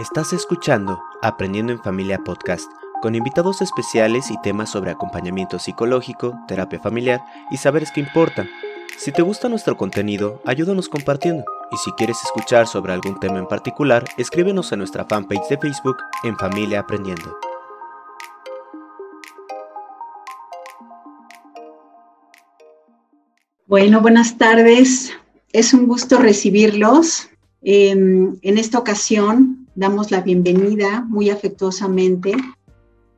Estás escuchando Aprendiendo en Familia Podcast, con invitados especiales y temas sobre acompañamiento psicológico, terapia familiar y saberes que importan. Si te gusta nuestro contenido, ayúdanos compartiendo. Y si quieres escuchar sobre algún tema en particular, escríbenos a nuestra fanpage de Facebook en Familia Aprendiendo. Bueno, buenas tardes. Es un gusto recibirlos. Em, en esta ocasión damos la bienvenida muy afectuosamente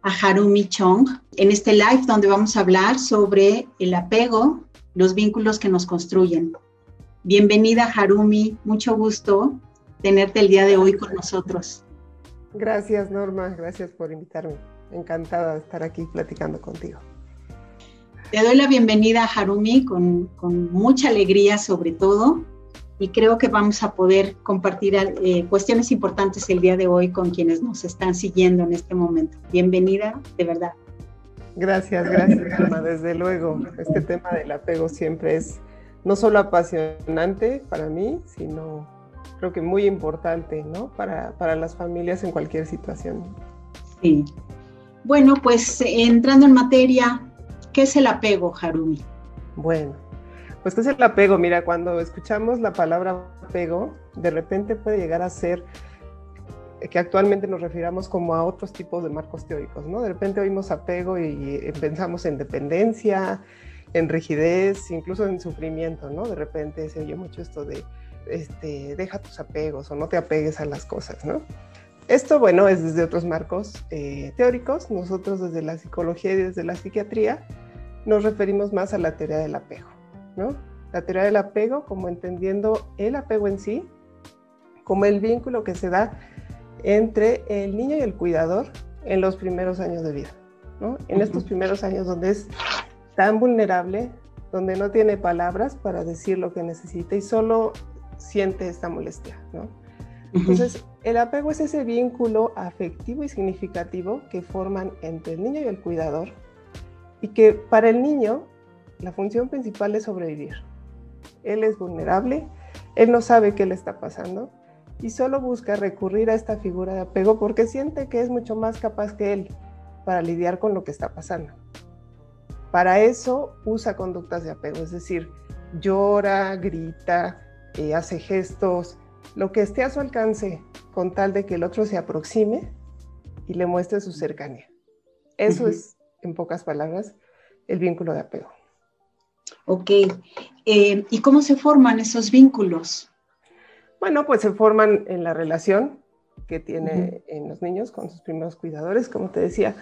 a Harumi Chong en este live donde vamos a hablar sobre el apego, los vínculos que nos construyen. Bienvenida Harumi, mucho gusto tenerte el día de hoy con nosotros. Gracias Norma, gracias por invitarme. Encantada de estar aquí platicando contigo. Te doy la bienvenida Harumi con, con mucha alegría sobre todo y creo que vamos a poder compartir eh, cuestiones importantes el día de hoy con quienes nos están siguiendo en este momento. Bienvenida, de verdad. Gracias, gracias, Alma. Desde luego, este tema del apego siempre es no solo apasionante para mí, sino creo que muy importante, ¿no? Para, para las familias en cualquier situación. Sí. Bueno, pues entrando en materia, ¿qué es el apego, Harumi? Bueno, pues ¿qué es el apego? Mira, cuando escuchamos la palabra apego, de repente puede llegar a ser que actualmente nos refiramos como a otros tipos de marcos teóricos, ¿no? De repente oímos apego y pensamos en dependencia, en rigidez, incluso en sufrimiento, ¿no? De repente se oye mucho esto de, este, deja tus apegos o no te apegues a las cosas, ¿no? Esto, bueno, es desde otros marcos eh, teóricos. Nosotros desde la psicología y desde la psiquiatría nos referimos más a la teoría del apego. La teoría del apego, como entendiendo el apego en sí, como el vínculo que se da entre el niño y el cuidador en los primeros años de vida, En estos primeros años donde es tan vulnerable, donde no tiene palabras para decir lo que necesita y solo siente esta molestia, Entonces, el apego es ese vínculo afectivo y significativo que forman entre el niño y el cuidador y que para el niño la función principal es sobrevivir. Él es vulnerable, él no sabe qué le está pasando y solo busca recurrir a esta figura de apego porque siente que es mucho más capaz que él para lidiar con lo que está pasando. Para eso usa conductas de apego, es decir, llora, grita, eh, hace gestos, lo que esté a su alcance con tal de que el otro se aproxime y le muestre su cercanía. Eso es, en pocas palabras, el vínculo de apego. Ok. Eh, ¿Y cómo se forman esos vínculos? Bueno, pues se forman en la relación que tiene en los niños con sus primeros cuidadores. Como te decía,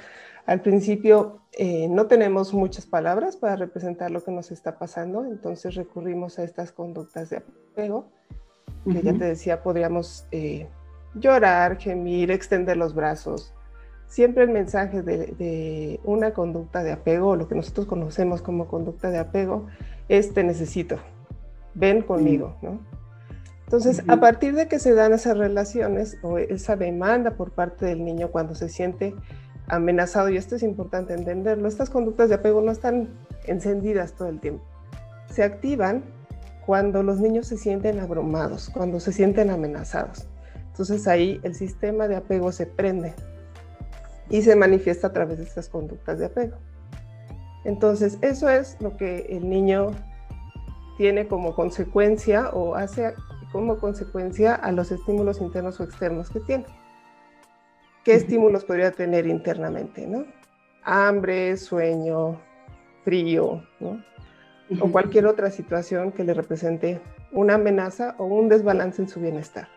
al principio eh, no tenemos muchas palabras para representar lo que nos está pasando, entonces recurrimos a estas conductas de apego, que ya te decía, podríamos eh, llorar, gemir, extender los brazos, siempre el mensaje de, una conducta de apego, lo que nosotros conocemos como conducta de apego, es te necesito, ven conmigo, ¿no? Entonces, a partir de que se dan esas relaciones o esa demanda por parte del niño cuando se siente amenazado, y esto es importante entenderlo, estas conductas de apego no están encendidas todo el tiempo. Se activan cuando los niños se sienten abrumados, cuando se sienten amenazados. Entonces ahí el sistema de apego se prende y se manifiesta a través de estas conductas de apego. Entonces, eso es lo que el niño tiene como consecuencia o hace como consecuencia a los estímulos internos o externos que tiene. ¿Qué estímulos podría tener internamente? ¿no? Hambre, sueño, frío, ¿no? o cualquier otra situación que le represente una amenaza o un desbalance en su bienestar.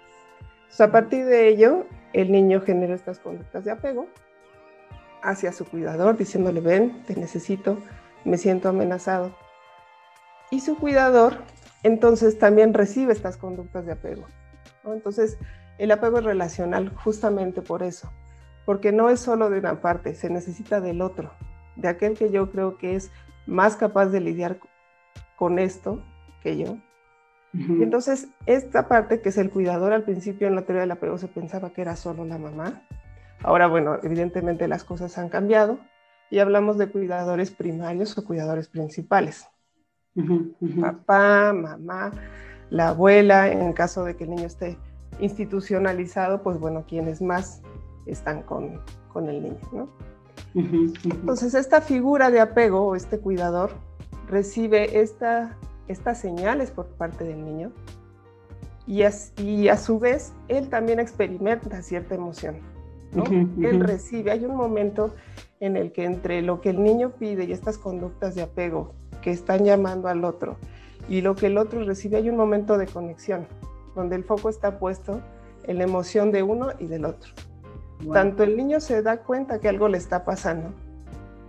Entonces, a partir de ello, el niño genera estas conductas de apego hacia su cuidador diciéndole, ven, te necesito, me siento amenazado. Y su cuidador entonces también recibe estas conductas de apego. Entonces, el apego es relacional justamente por eso, porque no es solo de una parte, se necesita del otro, de aquel que yo creo que es más capaz de lidiar con esto que yo. entonces, esta parte que es el cuidador, al principio en la teoría del apego se pensaba que era solo la mamá, Ahora, bueno, evidentemente las cosas han cambiado y hablamos de cuidadores primarios o cuidadores principales. Papá, mamá, la abuela, en caso de que el niño esté institucionalizado, pues bueno, quienes más están con, con el niño, ¿no? Entonces, esta figura de apego o este cuidador recibe esta, estas señales por parte del niño y, y a su vez él también experimenta cierta emoción. ¿No? Él recibe, hay un momento en el que entre lo que el niño pide y estas conductas de apego que están llamando al otro y lo que el otro recibe, hay un momento de conexión, donde el foco está puesto en la emoción de uno y del otro. Tanto el niño se da cuenta que algo le está pasando,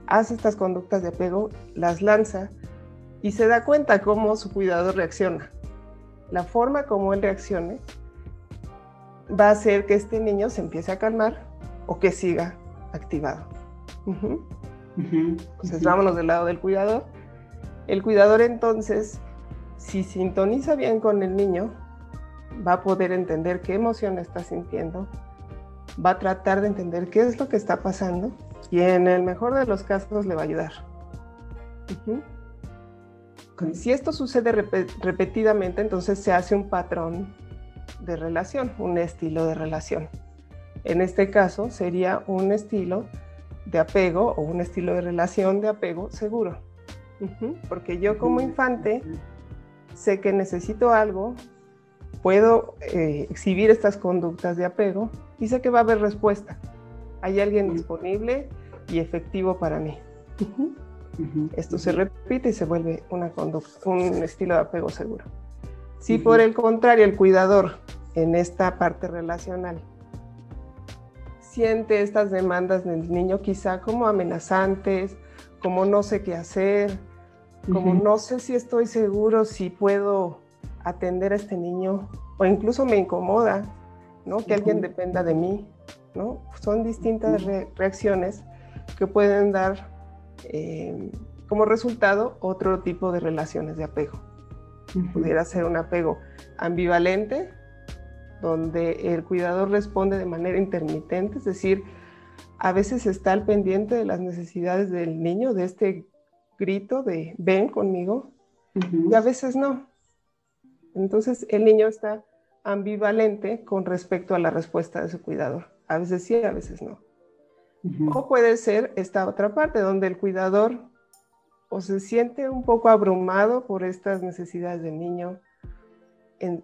hace estas conductas de apego, las lanza y se da cuenta cómo su cuidador reacciona. La forma como él reaccione va a hacer que este niño se empiece a calmar o que siga activado. Entonces vámonos del lado del cuidador. El cuidador entonces, si sintoniza bien con el niño, va a poder entender qué emoción está sintiendo, va a tratar de entender qué es lo que está pasando y en el mejor de los casos le va a ayudar. Si esto sucede repetidamente, entonces se hace un patrón de relación, un estilo de relación. En este caso sería un estilo de apego o un estilo de relación de apego seguro. Porque yo como infante sé que necesito algo, puedo eh, exhibir estas conductas de apego y sé que va a haber respuesta. Hay alguien disponible y efectivo para mí. Esto se repite y se vuelve una conducta, un estilo de apego seguro. Si por el contrario el cuidador en esta parte relacional siente estas demandas del niño quizá como amenazantes, como no sé qué hacer, como no sé si estoy seguro si puedo atender a este niño o incluso me incomoda, ¿no? Que alguien dependa de mí, ¿no? Son distintas reacciones que pueden dar eh, como resultado otro tipo de relaciones de apego. Pudiera ser un apego ambivalente, donde el cuidador responde de manera intermitente, es decir, a veces está al pendiente de las necesidades del niño, de este grito de ven conmigo, y a veces no. Entonces el niño está ambivalente con respecto a la respuesta de su cuidador. A veces sí, a veces no. O puede ser esta otra parte donde el cuidador o se siente un poco abrumado por estas necesidades del niño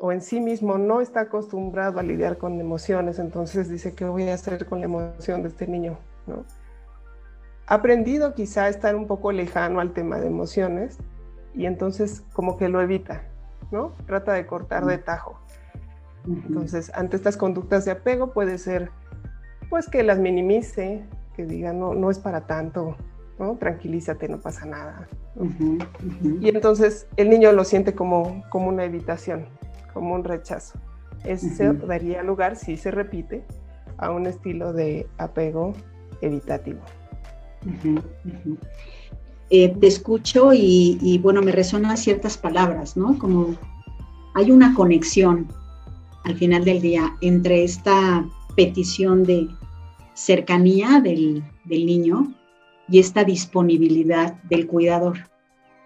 o en sí mismo no está acostumbrado a lidiar con emociones, entonces dice, ¿qué voy a hacer con la emoción de este niño? ¿no? Ha aprendido quizá a estar un poco lejano al tema de emociones y entonces como que lo evita, ¿no? Trata de cortar de tajo. Entonces, ante estas conductas de apego puede ser, pues, que las minimice, que diga, no, no es para tanto, ¿no? Tranquilízate, no pasa nada. Y entonces el niño lo siente como, como una evitación, como un rechazo. Eso daría lugar, si se repite, a un estilo de apego evitativo. Eh, te escucho y, y, bueno, me resonan ciertas palabras, ¿no? Como hay una conexión al final del día entre esta petición de cercanía del, niño y esta disponibilidad del cuidador.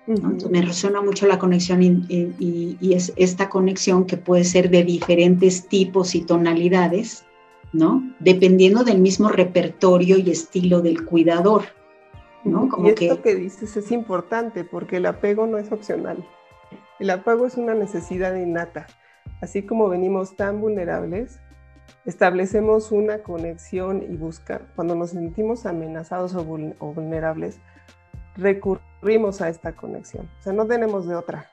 Me resuena mucho la conexión y, es esta conexión que puede ser de diferentes tipos y tonalidades, ¿no? Dependiendo del mismo repertorio y estilo del cuidador, ¿no? Como y esto que... que dices es importante porque el apego no es opcional. El apego es una necesidad innata así como venimos tan vulnerables, establecemos una conexión y busca, cuando nos sentimos amenazados o, vulnerables, recurrimos a esta conexión. O sea, no tenemos de otra,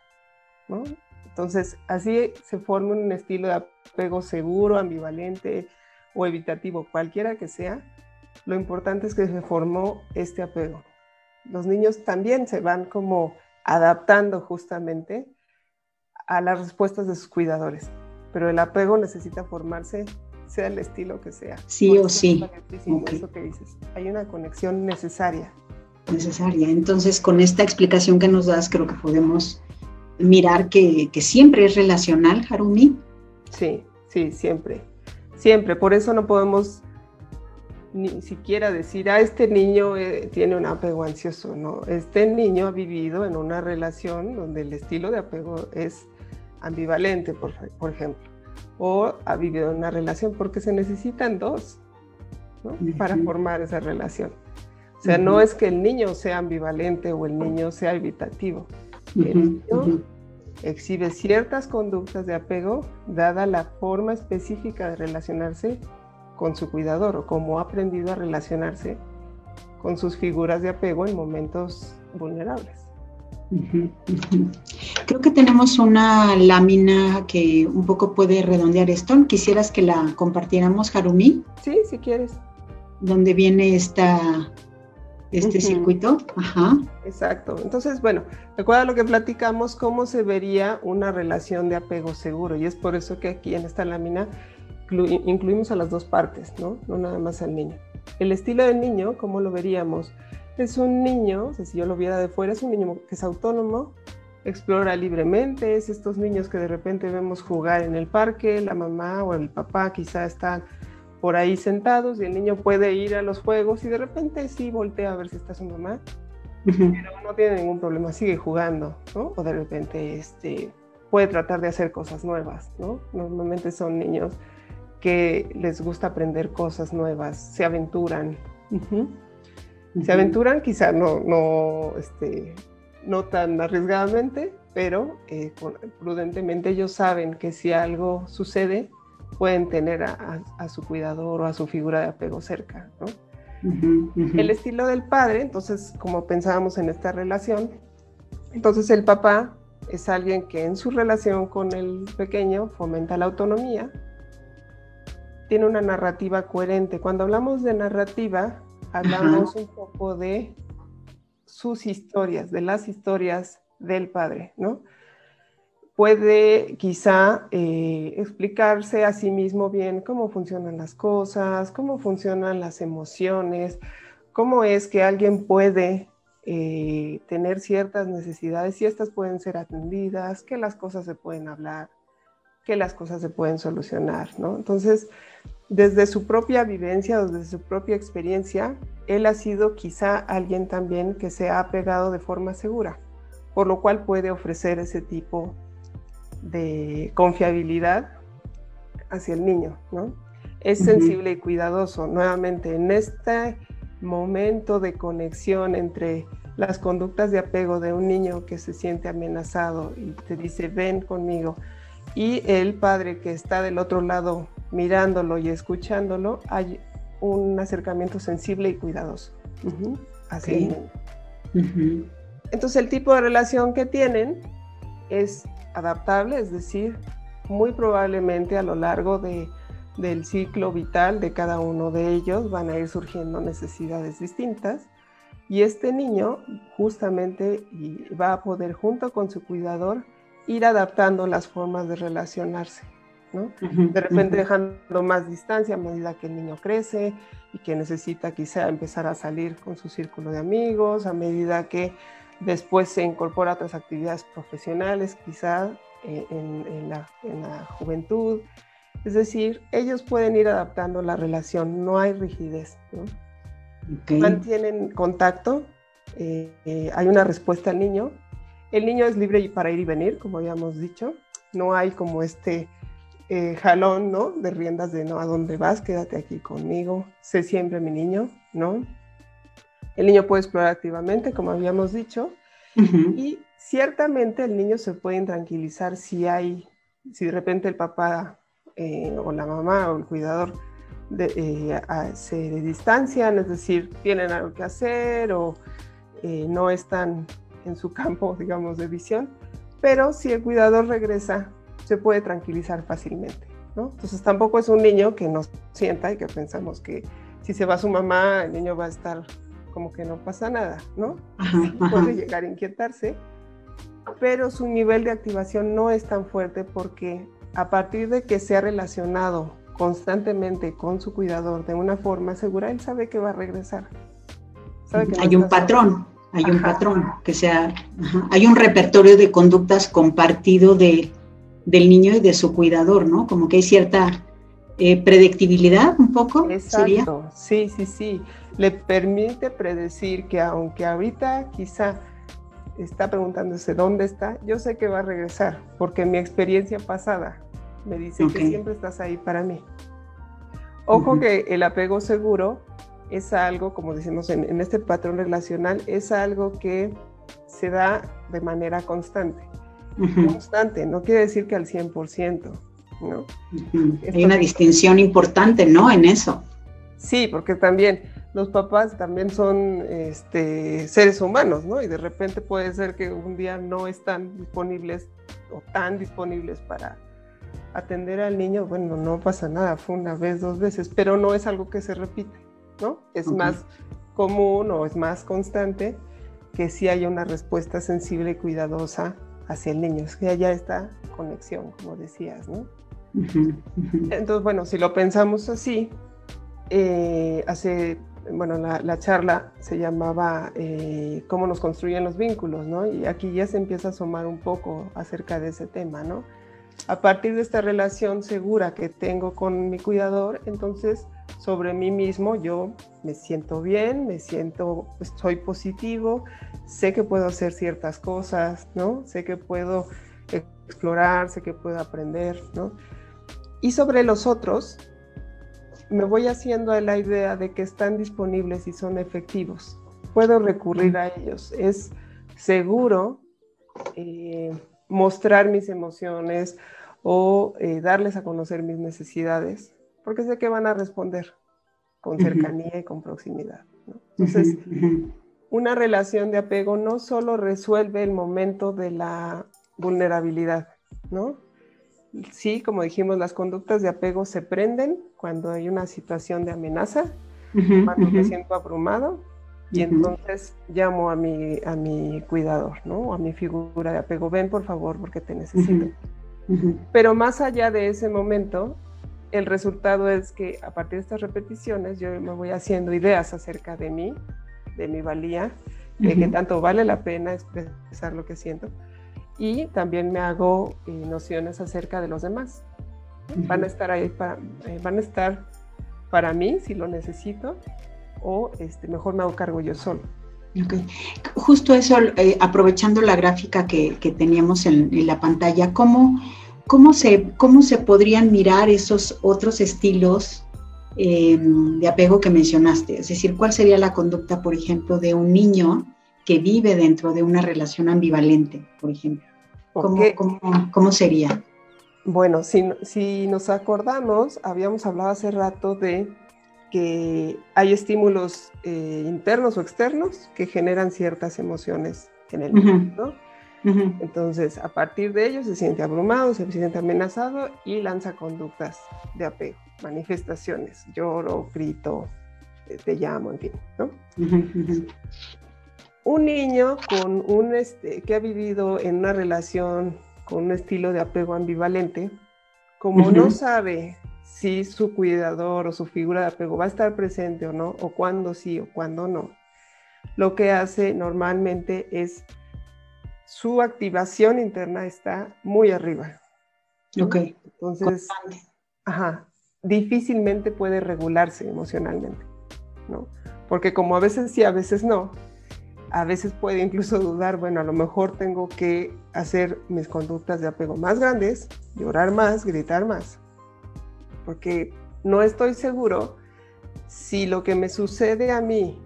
¿no? Entonces, así se forma un estilo de apego seguro, ambivalente o evitativo, cualquiera que sea. Lo importante es que se formó este apego. Los niños también se van como adaptando justamente a las respuestas de sus cuidadores. Pero el apego necesita formarse, sea el estilo que sea. Sí o sí. Eso que dices. Hay una conexión necesaria. Necesaria. Entonces, con esta explicación que nos das, creo que podemos mirar que, que siempre es relacional, Harumi. Sí, sí, siempre. Siempre. Por eso no podemos ni siquiera decir, ah, este niño eh, tiene un apego ansioso, no, este niño ha vivido en una relación donde el estilo de apego es ambivalente, por, ejemplo. o ha vivido una relación, porque se necesitan dos para formar esa relación. O sea, no es que el niño sea ambivalente o el niño sea evitativo. El niño exhibe ciertas conductas de apego dada la forma específica de relacionarse con su cuidador o cómo ha aprendido a relacionarse con sus figuras de apego en momentos vulnerables. Creo que tenemos una lámina que un poco puede redondear esto. ¿Quisieras que la compartiéramos, Harumi? Sí, si quieres. Donde viene esta, este circuito. Ajá. Exacto. Entonces, bueno, recuerda lo que platicamos, cómo se vería una relación de apego seguro. Y es por eso que aquí en esta lámina incluimos a las dos partes, ¿no? No nada más al niño. El estilo del niño, ¿cómo lo veríamos? Es un niño, si yo lo viera de fuera, es un niño que es autónomo, explora libremente, es estos niños que de repente vemos jugar en el parque, la mamá o el papá quizá están por ahí sentados y el niño puede ir a los juegos y de repente sí voltea a ver si está su mamá, pero no tiene ningún problema, sigue jugando, ¿no? O de repente este, puede tratar de hacer cosas nuevas, ¿no? Normalmente son niños que les gusta aprender cosas nuevas, se aventuran. Se aventuran, quizá no, no, este, no tan arriesgadamente, pero eh, prudentemente ellos saben que si algo sucede, pueden tener a, su cuidador o a su figura de apego cerca. El estilo del padre, entonces, como pensábamos en esta relación, entonces el papá es alguien que en su relación con el pequeño fomenta la autonomía, tiene una narrativa coherente. Cuando hablamos de narrativa, hablamos un poco de sus historias, de las historias del padre, ¿no? Puede quizá eh, explicarse a sí mismo bien cómo funcionan las cosas, cómo funcionan las emociones, cómo es que alguien puede eh, tener ciertas necesidades y estas pueden ser atendidas, que las cosas se pueden hablar, que las cosas se pueden solucionar, ¿no? Entonces, desde su propia vivencia, desde su propia experiencia, él ha sido quizá alguien también que se ha pegado de forma segura, por lo cual puede ofrecer ese tipo de confiabilidad hacia el niño, ¿no? Es sensible y cuidadoso. Nuevamente, en este momento de conexión entre las conductas de apego de un niño que se siente amenazado y te dice, ven conmigo, y el padre que está del otro lado mirándolo y escuchándolo, hay un acercamiento sensible y cuidadoso. Así. Entonces el tipo de relación que tienen es adaptable, es decir, muy probablemente a lo largo de, del ciclo vital de cada uno de ellos van a ir surgiendo necesidades distintas y este niño justamente va a poder junto con su cuidador ir adaptando las formas de relacionarse. de repente dejando más distancia a medida que el niño crece y que necesita quizá empezar a salir con su círculo de amigos, a medida que después se incorpora a otras actividades profesionales, quizá eh, en, la, juventud. Es decir, ellos pueden ir adaptando la relación, no hay rigidez. Mantienen contacto, eh, eh, hay una respuesta al niño, el niño es libre para ir y venir, como habíamos dicho. No hay como este eh, jalón, ¿no? De riendas de no, ¿a dónde vas? Quédate aquí conmigo. Sé siempre mi niño, ¿no? El niño puede explorar activamente, como habíamos dicho. Y ciertamente el niño se puede tranquilizar si hay, si de repente el papá eh, o la mamá o el cuidador eh, se distancian, es decir, tienen algo que hacer o no están en su campo, digamos, de visión, pero si el cuidador regresa, se puede tranquilizar fácilmente, ¿no? Entonces tampoco es un niño que nos sienta y que pensamos que si se va su mamá, el niño va a estar como que no pasa nada, ¿no? Puede llegar a inquietarse, pero su nivel de activación no es tan fuerte porque a partir de que se ha relacionado constantemente con su cuidador de una forma segura, él sabe que va a regresar. Hay un patrón hay un patrón, que sea, hay un repertorio de conductas compartido de, del niño y de su cuidador, ¿no? Como que hay cierta eh, predictibilidad un poco. Exacto, sí, sí, sí. Le permite predecir que aunque ahorita quizá está preguntándose dónde está, yo sé que va a regresar, porque mi experiencia pasada me dice que siempre estás ahí para mí. Ojo que el apego seguro es algo, como decimos en, este patrón relacional, es algo que se da de manera constante. Constante, no quiere decir que al 100%, ¿no? Hay una distinción importante, ¿no? En eso. Sí, porque también los papás también son este, seres humanos, ¿no? Y de repente puede ser que un día no están disponibles o tan disponibles para atender al niño. Bueno, no pasa nada, fue una vez, dos veces, pero no es algo que se repite, ¿no? Es más común o es más constante que sí haya una respuesta sensible y cuidadosa hacia el niño, es que haya esta conexión, como decías, ¿no? Entonces, bueno, si lo pensamos así, eh, hace bueno, la, charla se llamaba eh, cómo nos construyen los vínculos, ¿no? Y aquí ya se empieza a asomar un poco acerca de ese tema, ¿no? A partir de esta relación segura que tengo con mi cuidador, entonces sobre mí mismo yo me siento bien, me siento, estoy positivo, sé que puedo hacer ciertas cosas, ¿no? Sé que puedo explorar, sé que puedo aprender, ¿no? Y sobre los otros, me voy haciendo a la idea de que están disponibles y son efectivos. Puedo recurrir a ellos. Es seguro eh, mostrar mis emociones o eh, darles a conocer mis necesidades, porque sé que van a responder con cercanía y con proximidad. Entonces, una relación de apego no solo resuelve el momento de la vulnerabilidad, ¿no? Sí, como dijimos, las conductas de apego se prenden cuando hay una situación de amenaza, cuando me siento abrumado, y entonces llamo a mi, a mi cuidador, ¿no? A mi figura de apego, ven por favor porque te necesito. Pero más allá de ese momento, el resultado es que a partir de estas repeticiones yo me voy haciendo ideas acerca de mí, de mi valía, de que tanto vale la pena expresar lo que siento. Y también me hago eh, nociones acerca de los demás van a estar ahí para, eh, van a estar para mí si lo necesito o este, mejor me hago cargo yo solo. Okay. Justo eso, eh, aprovechando la gráfica que, que teníamos en, la pantalla, ¿cómo, cómo, se, ¿cómo se podrían mirar esos otros estilos em, de apego que mencionaste? Es decir, ¿cuál sería la conducta, por ejemplo, de un niño que vive dentro de una relación ambivalente, por ejemplo? ¿Cómo, cómo, cómo sería? Bueno, si, nos acordamos, habíamos hablado hace rato de que hay estímulos eh, internos o externos que generan ciertas emociones en el niño, ¿no? Entonces, a partir de ello se siente abrumado, se siente amenazado y lanza conductas de apego, manifestaciones, lloro, grito, te llamo, en fin, ¿no? Un niño con un, este, que ha vivido en una relación con un estilo de apego ambivalente, como no sabe si su cuidador o su figura de apego va a estar presente o no, o cuándo sí o cuándo no, lo que hace normalmente es su activación interna está muy arriba. Ok. Entonces, ajá, difícilmente puede regularse emocionalmente, ¿no? Porque como a veces sí, a veces no, a veces puede incluso dudar, bueno, a lo mejor tengo que hacer mis conductas de apego más grandes, llorar más, gritar más, porque no estoy seguro si lo que me sucede a mí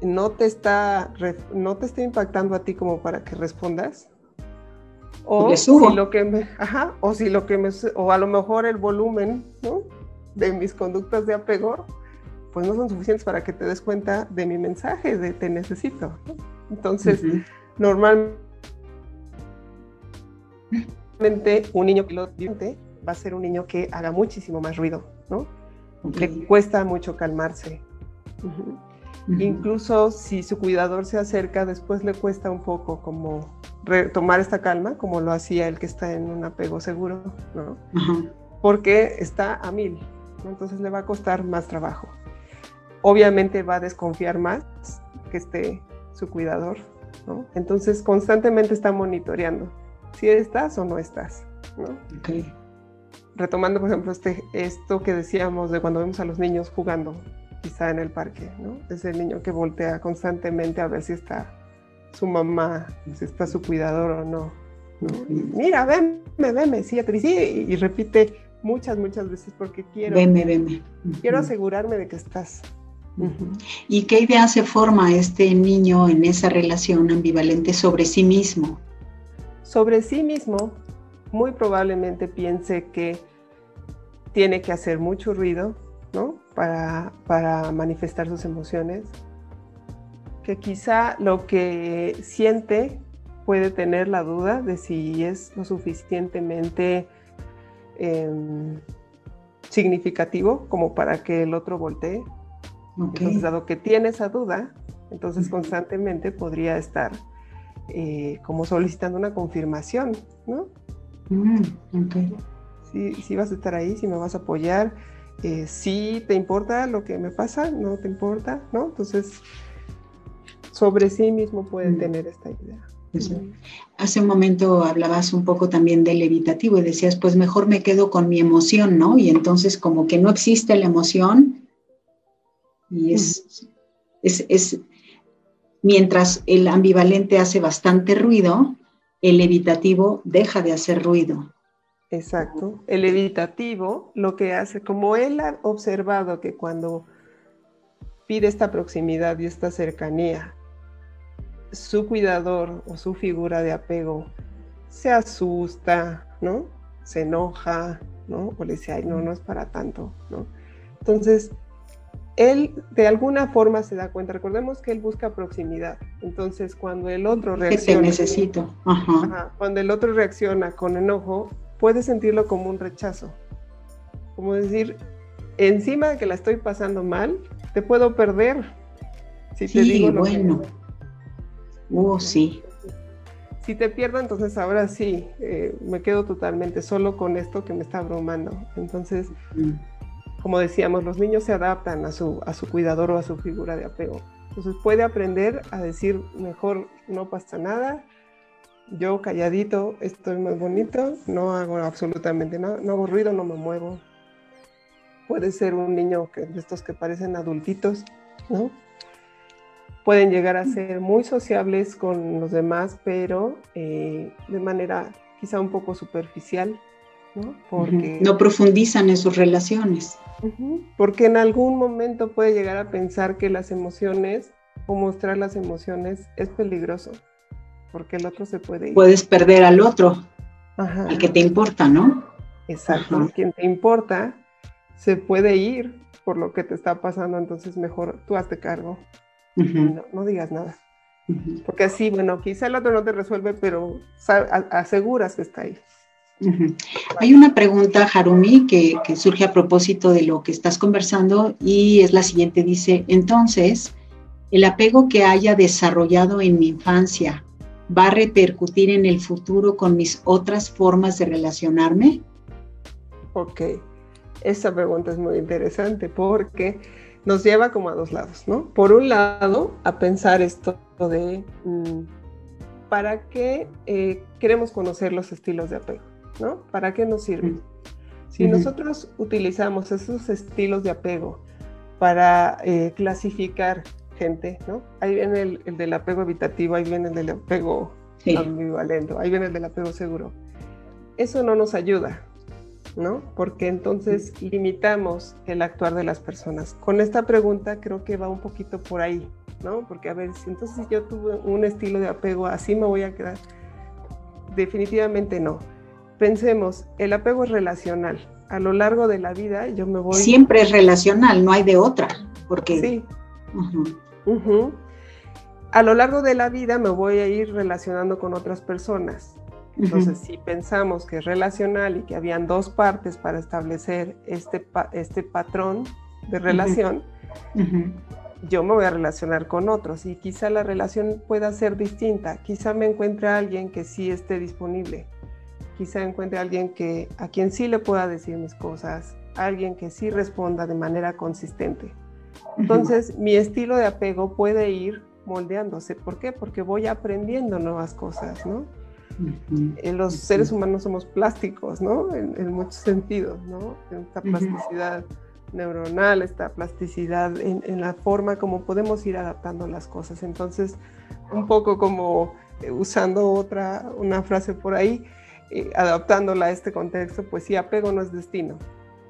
no te está, no te está impactando a ti como para que respondas. O si lo que me, ajá, o si lo que me, o a lo mejor el volumen, ¿no? De mis conductas de apego pues no son suficientes para que te des cuenta de mi mensaje, de te necesito. Entonces, normalmente un niño piloto va a ser un niño que haga muchísimo más ruido, ¿no? Le cuesta mucho calmarse. Incluso si su cuidador se acerca, después le cuesta un poco como retomar esta calma, como lo hacía el que está en un apego seguro, ¿no? Porque está a mil, entonces le va a costar más trabajo obviamente va a desconfiar más que esté su cuidador, ¿no? Entonces constantemente está monitoreando si estás o no estás, ¿no? Retomando, por ejemplo, este, esto que decíamos de cuando vemos a los niños jugando, quizá en el parque, ¿no? Es el niño que voltea constantemente a ver si está su mamá, si está su cuidador o no. Mira, venme, venme, sí, sí, y repite muchas, muchas veces porque quiero. Venme. Quiero asegurarme de que estás. ¿Y qué idea se forma este niño en esa relación ambivalente sobre sí mismo? Sobre sí mismo, muy probablemente piense que tiene que hacer mucho ruido, ¿no? Para, para manifestar sus emociones. Que quizá lo que siente puede tener la duda de si es lo suficientemente em, significativo como para que el otro voltee. Entonces, dado que tiene esa duda, entonces constantemente podría estar eh, como solicitando una confirmación, ¿no? Mm, si, vas a estar ahí, si me vas a apoyar, eh, si te importa lo que me pasa, no te importa, ¿no? Entonces, sobre sí mismo pueden mm. tener esta idea. Hace un momento hablabas un poco también del evitativo y decías, pues mejor me quedo con mi emoción, ¿no? Y entonces como que no existe la emoción y es, es, es mientras el ambivalente hace bastante ruido, el evitativo deja de hacer ruido. Exacto. El evitativo lo que hace, como él ha observado que cuando pide esta proximidad y esta cercanía, su cuidador o su figura de apego se asusta, ¿no? Se enoja, ¿no? O le dice, ay, no, no es para tanto, ¿no? Entonces, él de alguna forma se da cuenta, recordemos que él busca proximidad, entonces cuando el otro reacciona... te necesito. cuando el otro reacciona con enojo, puede sentirlo como un rechazo, como decir, encima de que la estoy pasando mal, te puedo perder. Si te digo bueno. Oh, sí. Si te pierdo, entonces ahora sí, eh, me quedo totalmente solo con esto que me está abrumando. Entonces, mm. Como decíamos, los niños se adaptan a su, a su cuidador o a su figura de apego. Entonces puede aprender a decir, mejor no pasa nada, yo calladito estoy más bonito, no hago absolutamente nada, no hago ruido, no me muevo. Puede ser un niño que, de estos que parecen adultitos, ¿no? pueden llegar a ser muy sociables con los demás, pero eh, de manera quizá un poco superficial, ¿no? Porque, no profundizan en sus relaciones. Porque en algún momento puede llegar a pensar que las emociones o mostrar las emociones es peligroso, porque el otro se puede ir. Puedes perder al otro, al que te importa, ¿no? Exacto, quien te importa se puede ir por lo que te está pasando, entonces mejor tú hazte cargo no, digas nada. Porque así, bueno, quizá el otro no te resuelve, pero aseguras que está ahí. Hay una pregunta, Harumi, que, surge a propósito de lo que estás conversando y es la siguiente. Dice, entonces, ¿el apego que haya desarrollado en mi infancia va a repercutir en el futuro con mis otras formas de relacionarme? Ok, esa pregunta es muy interesante porque nos lleva como a dos lados, ¿no? Por un lado, a pensar esto de mm, para qué eh, queremos conocer los estilos de apego, ¿no? ¿Para qué nos sirven? Si nosotros utilizamos esos estilos de apego para eh, clasificar gente, ¿no? Ahí viene el, del apego evitativo, ahí viene el del apego ambivalente, ahí viene el del apego seguro. Eso no nos ayuda, ¿no? Porque entonces limitamos el actuar de las personas. Con esta pregunta creo que va un poquito por ahí, ¿no? Porque a ver, si entonces yo tuve un estilo de apego, así me voy a quedar. Definitivamente no. Pensemos, el apego es relacional. A lo largo de la vida yo me voy... Siempre es relacional, no hay de otra, porque... Sí. A lo largo de la vida me voy a ir relacionando con otras personas entonces, si pensamos que es relacional y que habían dos partes para establecer este, este patrón de relación, yo me voy a relacionar con otros y quizá la relación pueda ser distinta. Quizá me encuentre a alguien que sí esté disponible. Quizá encuentre a alguien que, a quien sí le pueda decir mis cosas, alguien que sí responda de manera consistente. Entonces, mi estilo de apego puede ir moldeándose. ¿Por qué? Porque voy aprendiendo nuevas cosas, ¿no? Eh, los seres humanos somos plásticos, ¿no? En, muchos sentidos, ¿no? Esta plasticidad neuronal, esta plasticidad en, la forma como podemos ir adaptando las cosas. Entonces, un poco como eh, usando otra, una frase por ahí, eh, adaptándola a este contexto, pues sí, apego no es destino.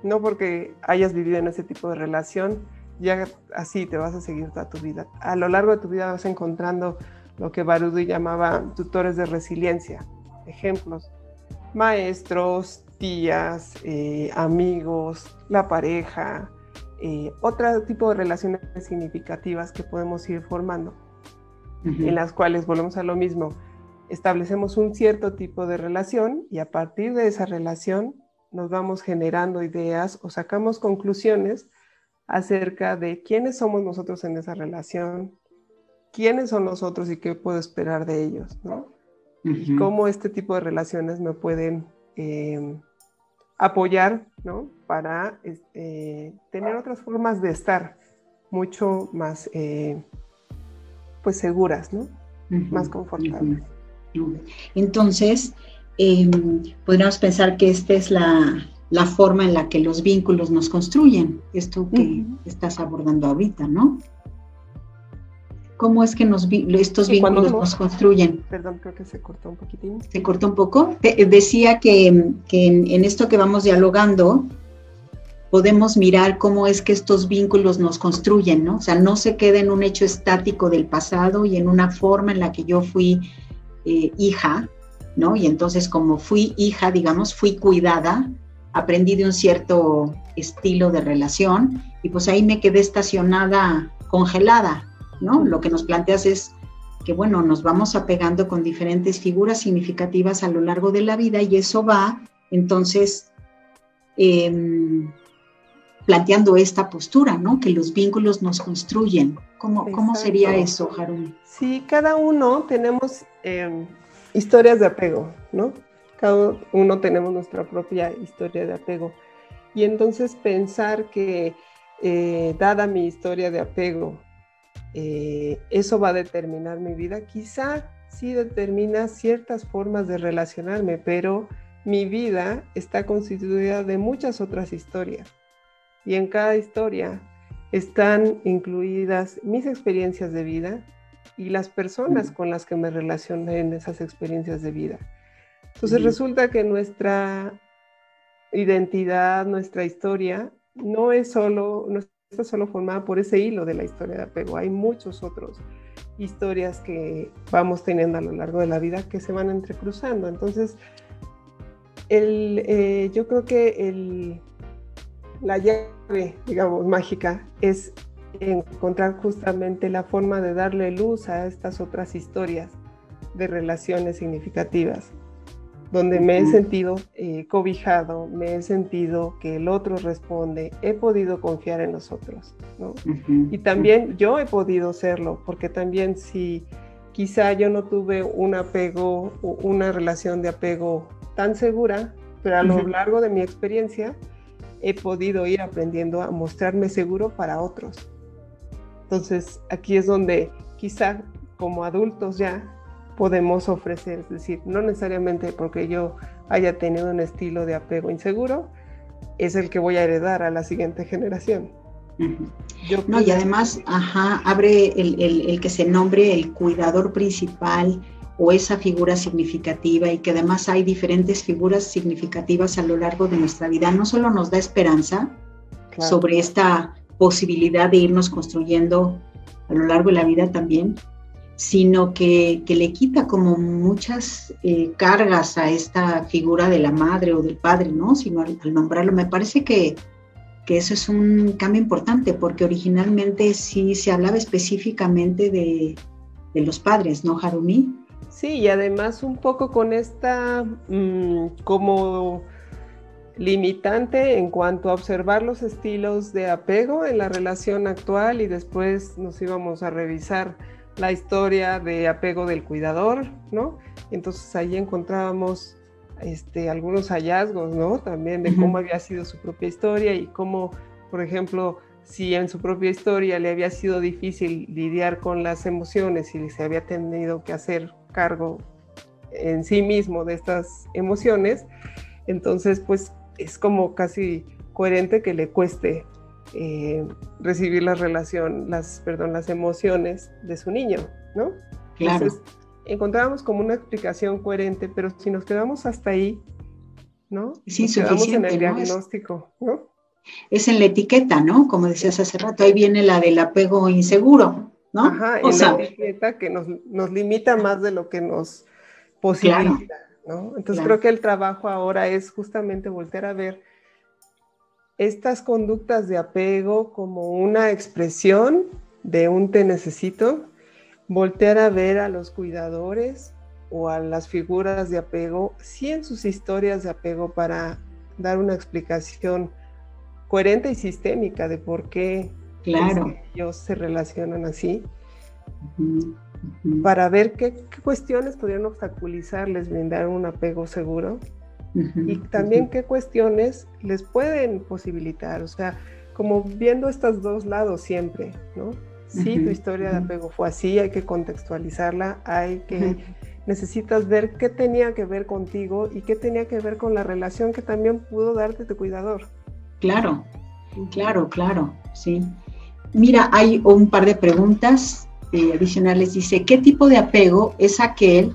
No porque hayas vivido en ese tipo de relación, ya así te vas a seguir toda tu vida. A lo largo de tu vida vas encontrando lo que Barudy llamaba tutores de resiliencia, ejemplos, maestros, tías, eh, amigos, la pareja, eh, otro tipo de relaciones significativas que podemos ir formando, en las cuales volvemos a lo mismo, establecemos un cierto tipo de relación y a partir de esa relación nos vamos generando ideas o sacamos conclusiones acerca de quiénes somos nosotros en esa relación, quiénes son nosotros y qué puedo esperar de ellos, ¿no? Y cómo este tipo de relaciones me pueden eh, apoyar, ¿no? Para este, tener otras formas de estar mucho más, eh, pues, seguras, ¿no? Más confortables. Entonces, em, podríamos pensar que esta es la, forma en la que los vínculos nos construyen, esto que estás abordando ahorita, ¿no? cómo es que nos estos vínculos nos construyen. Perdón, creo que se cortó un poquitín. Se cortó un poco. decía que, en, esto que vamos dialogando, podemos mirar cómo es que estos vínculos nos construyen, ¿no? O sea, no se queda en un hecho estático del pasado y en una forma en la que yo fui eh, hija, ¿no? Y entonces como fui hija, digamos, fui cuidada, aprendí de un cierto estilo de relación y pues ahí me quedé estacionada, congelada, lo que nos planteas es que, bueno, nos vamos apegando con diferentes figuras significativas a lo largo de la vida y eso va, entonces, em, planteando esta postura, ¿no? Que los vínculos nos construyen. ¿Cómo, ¿cómo sería eso, Harumi? Sí, cada uno tenemos em, historias de apego, ¿no? Cada uno tenemos nuestra propia historia de apego. Y entonces pensar que, eh, dada mi historia de apego, eh, eso va a determinar mi vida. Quizá sí determina ciertas formas de relacionarme, pero mi vida está constituida de muchas otras historias. Y en cada historia están incluidas mis experiencias de vida y las personas con las que me relacioné en esas experiencias de vida. Entonces resulta que nuestra identidad, nuestra historia, no es solo, está solo formada por ese hilo de la historia de apego. Hay muchos otros historias que vamos teniendo a lo largo de la vida que se van entrecruzando. Entonces, el, eh, yo creo que el, la llave, digamos, mágica es encontrar justamente la forma de darle luz a estas otras historias de relaciones significativas donde me he sentido eh, cobijado, me he sentido que el otro responde, he podido confiar en los otros, ¿no? Y también yo he podido serlo, porque también si quizá yo no tuve un apego, una relación de apego tan segura, pero a lo largo de mi experiencia he podido ir aprendiendo a mostrarme seguro para otros. Entonces, aquí es donde quizá como adultos ya podemos ofrecer. Es decir, no necesariamente porque yo haya tenido un estilo de apego inseguro, es el que voy a heredar a la siguiente generación. no, y además, ajá, abre el, que se nombre el cuidador principal o esa figura significativa y que además hay diferentes figuras significativas a lo largo de nuestra vida, no solo nos da esperanza sobre esta posibilidad de irnos construyendo a lo largo de la vida también, sino que, le quita como muchas eh, cargas a esta figura de la madre o del padre, ¿no? Sino al, nombrarlo, me parece que, eso es un cambio importante, porque originalmente sí se hablaba específicamente de, los padres, ¿no, Harumi? Sí, y además un poco con esta mm, como limitante en cuanto a observar los estilos de apego en la relación actual y después nos íbamos a revisar la historia de apego del cuidador, ¿no? Entonces ahí encontrábamos este, algunos hallazgos, ¿no? También de cómo había sido su propia historia y cómo, por ejemplo, si en su propia historia le había sido difícil lidiar con las emociones y se había tenido que hacer cargo en sí mismo de estas emociones, entonces pues es como casi coherente que le cueste eh, recibir la relación, las, perdón, las emociones de su niño, ¿no? Entonces, encontrábamos como una explicación coherente, pero si nos quedamos hasta ahí, ¿no? Es insuficiente. en el diagnóstico, ¿no? Es en la etiqueta, ¿no? Como decías hace rato, ahí viene la del apego inseguro, ¿no? Ajá, en la etiqueta que nos, nos, limita más de lo que nos posibilita, ¿no? Entonces creo que el trabajo ahora es justamente voltear a ver estas conductas de apego como una expresión de un te necesito, voltear a ver a los cuidadores o a las figuras de apego, sí en sus historias de apego para dar una explicación coherente y sistémica de por qué claro. ellos se relacionan así, para ver qué, cuestiones podrían obstaculizarles brindar un apego seguro. Y también qué cuestiones les pueden posibilitar, o sea, como viendo estos dos lados siempre, ¿no? Sí, tu historia de apego fue así, hay que contextualizarla, hay que, necesitas ver qué tenía que ver contigo y qué tenía que ver con la relación que también pudo darte tu cuidador. Claro, claro, claro, sí. Mira, hay un par de preguntas eh, adicionales. Dice, ¿qué tipo de apego es aquel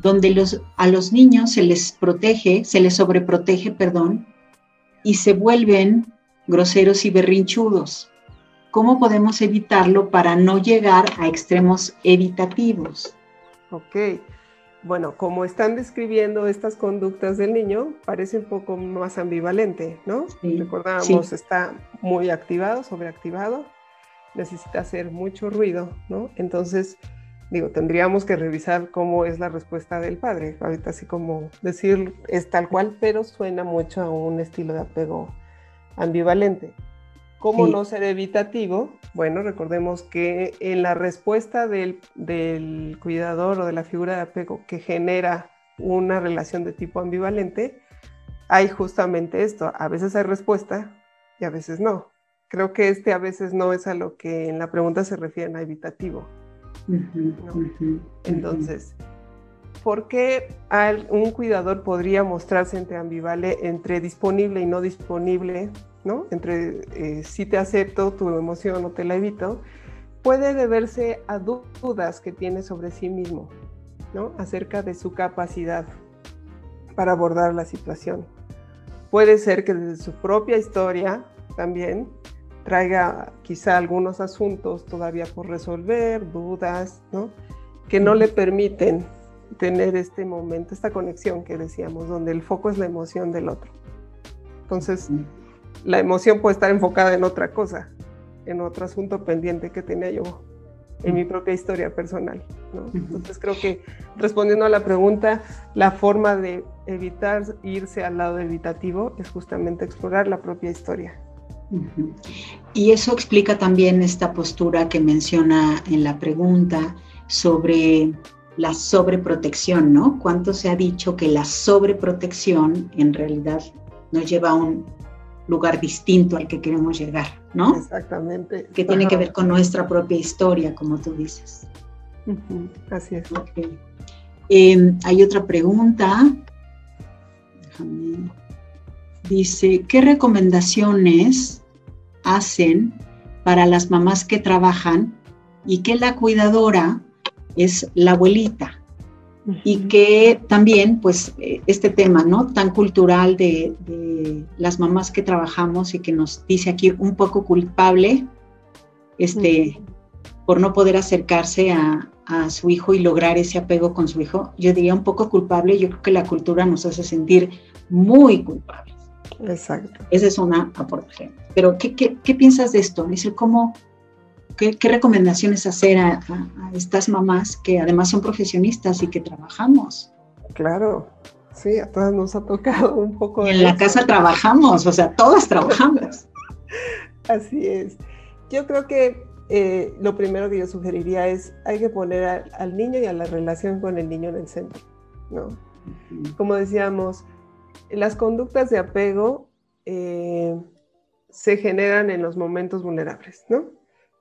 donde los, a los niños se les protege, se les sobreprotege, perdón, y se vuelven groseros y berrinchudos? ¿Cómo podemos evitarlo para no llegar a extremos evitativos? Ok. Bueno, como están describiendo estas conductas del niño, parece un poco más ambivalente, ¿no? Recordábamos, está muy activado, sobreactivado, necesita hacer mucho ruido, ¿no? Entonces, digo, tendríamos que revisar cómo es la respuesta del padre. Ahorita así como decir es tal cual, pero suena mucho a un estilo de apego ambivalente. ¿Cómo no ser evitativo? Bueno, recordemos que en la respuesta del, cuidador o de la figura de apego que genera una relación de tipo ambivalente, hay justamente esto. A veces hay respuesta y a veces no. Creo que este a veces no es a lo que en la pregunta se refiere a evitativo. Entonces, ¿por qué un cuidador podría mostrarse entre ambivale, entre disponible y no disponible entre eh, si te acepto tu emoción o te la evito, puede deberse a dudas que tiene sobre sí mismo, ¿no? Acerca de su capacidad para abordar la situación. Puede ser que desde su propia historia también traiga quizá algunos asuntos todavía por resolver, dudas, ¿no? Que no le permiten tener este momento, esta conexión que decíamos, donde el foco es la emoción del otro. Entonces, la emoción puede estar enfocada en otra cosa, en otro asunto pendiente que tenía yo en mi propia historia personal. Entonces creo que respondiendo a la pregunta, la forma de evitar irse al lado evitativo es justamente explorar la propia historia. Y eso explica también esta postura que menciona en la pregunta sobre la sobreprotección, ¿no? ¿Cuánto se ha dicho que la sobreprotección en realidad nos lleva a un lugar distinto al que queremos llegar, ¿no? Exactamente. Que tiene que ver con nuestra propia historia, como tú dices. Así es. Em, hay otra pregunta. Déjame. Dice, ¿qué recomendaciones hacen para las mamás que trabajan y que la cuidadora es la abuelita? y que también, pues, eh, este tema, ¿no? Tan cultural de, las mamás que trabajamos y que nos dice aquí un poco culpable, este, por no poder acercarse a, su hijo y lograr ese apego con su hijo, yo diría un poco culpable, yo creo que la cultura nos hace sentir muy culpables. Exacto. Esa es una aportación. Pero, ¿qué, qué, piensas de esto? Dice, ¿cómo, ¿Qué, recomendaciones hacer a, estas mamás que además son profesionistas y que trabajamos? Claro, sí, a todas nos ha tocado un poco. en la casa trabajamos, o sea, todas trabajamos. Así es. Yo creo que eh, lo primero que yo sugeriría es hay que poner al niño y a la relación con el niño en el centro, ¿no? Como decíamos, las conductas de apego eh, se generan en los momentos vulnerables, ¿no?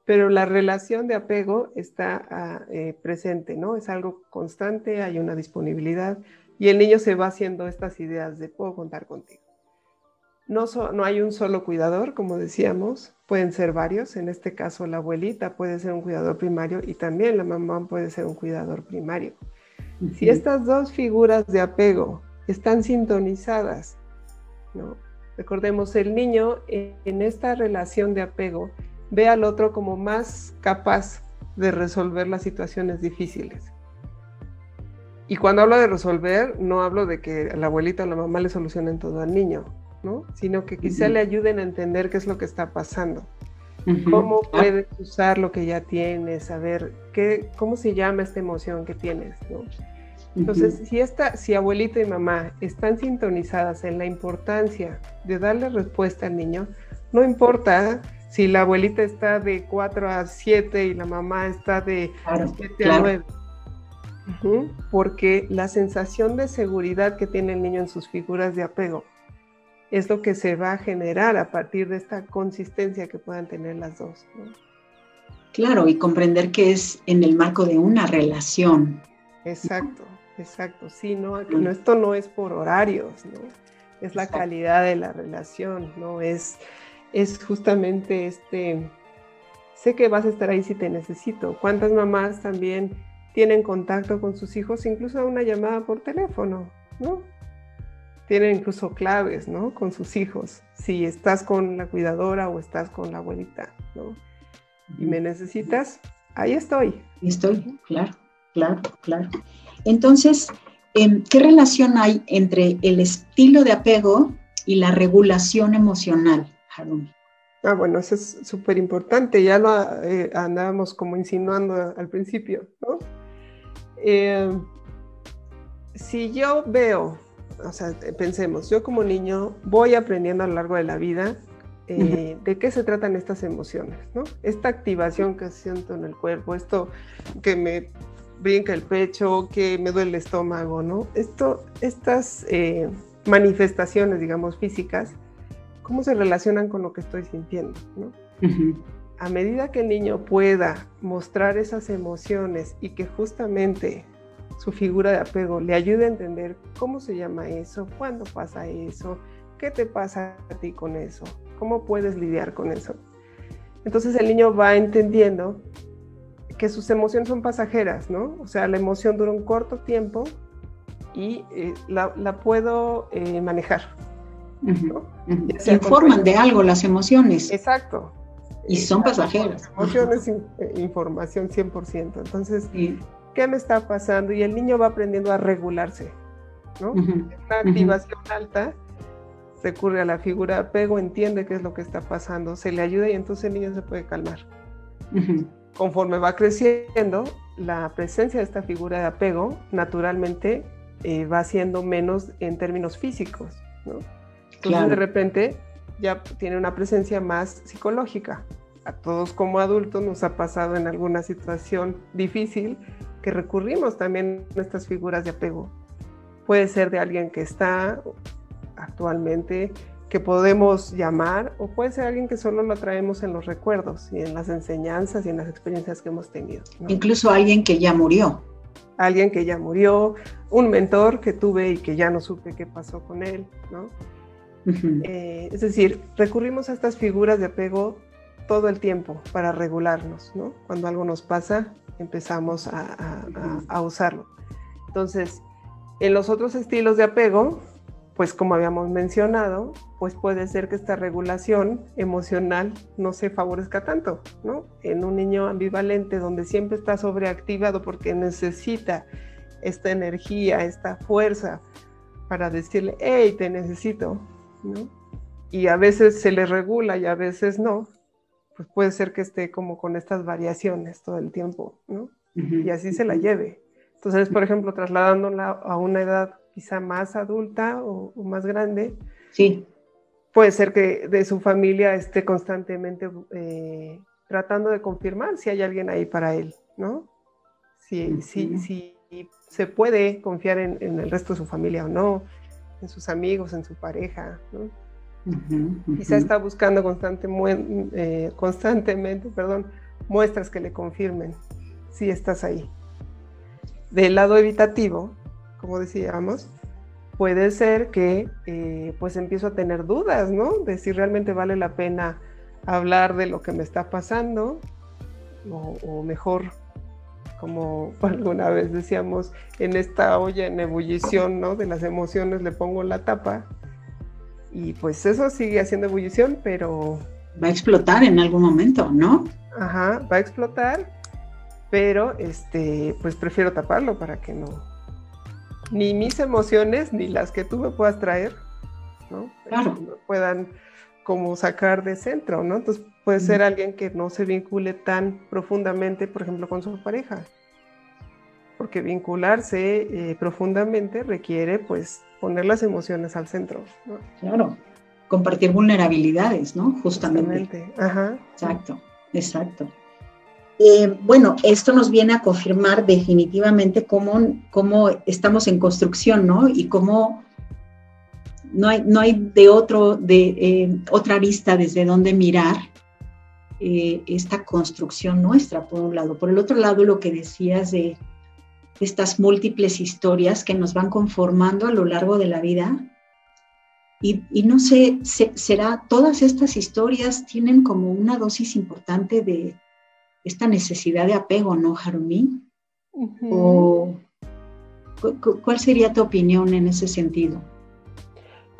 pero la relación de apego está ah, eh, presente, ¿no? Es algo constante, hay una disponibilidad y el niño se va haciendo estas ideas de puedo contar contigo. No, no hay un solo cuidador, como decíamos, pueden ser varios, en este caso la abuelita puede ser un cuidador primario y también la mamá puede ser un cuidador primario. Si estas dos figuras de apego están sintonizadas, ¿no? Recordemos, el niño en esta relación de apego ve al otro como más capaz de resolver las situaciones difíciles. Y cuando hablo de resolver, no hablo de que la abuelita o la mamá le solucionen todo al niño, ¿no? Sino que quizá le ayuden a entender qué es lo que está pasando. Cómo ah. puedes usar lo que ya tienes, saber qué, cómo se llama esta emoción que tienes, ¿no? Entonces, si, esta, si abuelita y mamá están sintonizadas en la importancia de darle respuesta al niño, no importa si la abuelita está de 4 a 7 y la mamá está de 7 a 9. Porque la sensación de seguridad que tiene el niño en sus figuras de apego es lo que se va a generar a partir de esta consistencia que puedan tener las dos. Claro, y comprender que es en el marco de una relación. Exacto, exacto. Sí, no, esto no es por horarios, ¿no? Es la calidad de la relación, ¿no? Es es justamente este, sé que vas a estar ahí si te necesito. ¿Cuántas mamás también tienen contacto con sus hijos, incluso una llamada por teléfono, ¿no? Tienen incluso claves, ¿no? Con sus hijos, si estás con la cuidadora o estás con la abuelita, ¿no? Y me necesitas, ahí estoy. Estoy, claro, claro, claro. Entonces, em, ¿qué relación hay entre el estilo de apego y la regulación emocional? Ah, bueno, eso es súper importante, ya lo eh, andábamos como insinuando al principio, ¿no? Eh, si yo veo, o sea, pensemos, yo como niño voy aprendiendo a lo largo de la vida eh, de qué se tratan estas emociones, ¿no? Esta activación que siento en el cuerpo, esto que me brinca el pecho, que me duele el estómago, ¿no? Esto, estas manifestaciones, digamos, físicas, cómo se relacionan con lo que estoy sintiendo. ¿no? A medida que el niño pueda mostrar esas emociones y que justamente su figura de apego le ayude a entender cómo se llama eso, cuándo pasa eso, qué te pasa a ti con eso, cómo puedes lidiar con eso. Entonces el niño va entendiendo que sus emociones son pasajeras, ¿no? O sea, la emoción dura un corto tiempo y eh, la, puedo eh, manejar. Informan de algo las emociones. Exacto. Y son pasajeras. Emociones, eh, información 100%. Entonces, ¿qué me está pasando? Y el niño va aprendiendo a regularse. ¿no? Una activación alta recurre a la figura de apego, entiende qué es lo que está pasando, se le ayuda y entonces el niño se puede calmar. Conforme va creciendo, la presencia de esta figura de apego naturalmente eh, va siendo menos en términos físicos. ¿no? Entonces de repente ya tiene una presencia más psicológica. A todos como adultos nos ha pasado en alguna situación difícil que recurrimos también a estas figuras de apego. Puede ser de alguien que está actualmente, que podemos llamar, o puede ser alguien que solo lo traemos en los recuerdos y en las enseñanzas y en las experiencias que hemos tenido. Incluso alguien que ya murió. Alguien que ya murió, un mentor que tuve y que ya no supe qué pasó con él, ¿no? Eh, es decir, recurrimos a estas figuras de apego todo el tiempo para regularnos, ¿no? Cuando algo nos pasa, empezamos a, usarlo. Entonces, en los otros estilos de apego, pues como habíamos mencionado, pues puede ser que esta regulación emocional no se favorezca tanto, ¿no? En un niño ambivalente donde siempre está sobreactivado porque necesita esta energía, esta fuerza para decirle, hey, te necesito, y a veces se le regula y a veces no, pues puede ser que esté como con estas variaciones todo el tiempo, ¿no? Y así se la lleve. Entonces, por ejemplo, trasladándola a una edad quizá más adulta o, más grande, sí. puede ser que de su familia esté constantemente eh, tratando de confirmar si hay alguien ahí para él, ¿no? Si, si, se puede confiar en, en, el resto de su familia o no, en sus amigos, en su pareja, ¿no? Quizá está buscando constante, eh, constantemente perdón, muestras que le confirmen si estás ahí. Del lado evitativo, como decíamos, puede ser que eh, pues empiezo a tener dudas, ¿no? De si realmente vale la pena hablar de lo que me está pasando o, o mejor como alguna vez decíamos, en esta olla en ebullición, ¿no? De las emociones le pongo la tapa y pues eso sigue haciendo ebullición, pero... Va a explotar en algún momento, ¿no? Ajá, va a explotar, pero este, pues prefiero taparlo para que no... Ni mis emociones, ni las que tú me puedas traer, ¿no? Claro. puedan como sacar de centro, ¿no? Entonces puede ser alguien que no se vincule tan profundamente, por ejemplo, con su pareja. Porque vincularse eh, profundamente requiere, pues, poner las emociones al centro. ¿no? Claro, compartir vulnerabilidades, ¿no? Justamente. Justamente. Ajá. Exacto, exacto. Eh, bueno, esto nos viene a confirmar definitivamente cómo, cómo estamos en construcción, ¿no? Y cómo no hay, no hay de, otro, de eh, otra vista desde donde mirar eh, esta construcción nuestra, por un lado. Por el otro lado, lo que decías de estas múltiples historias que nos van conformando a lo largo de la vida. Y, no sé, será, todas estas historias tienen como una dosis importante de esta necesidad de apego, ¿no, Harumi? ¿O cuál sería tu opinión en ese sentido?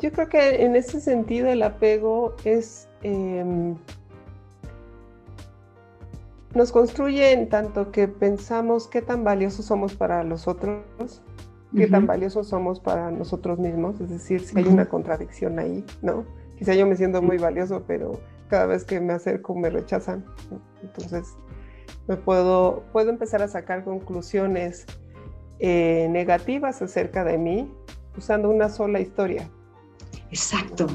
Yo creo que en ese sentido el apego es... Em, nos construye en tanto que pensamos qué tan valiosos somos para los otros, qué tan valiosos somos para nosotros mismos, es decir, si hay una contradicción ahí, ¿no? Quizá yo me siento muy valioso, pero cada vez que me acerco me rechazan. Entonces, me puedo, puedo empezar a sacar conclusiones eh, negativas acerca de mí usando una sola historia. Exacto,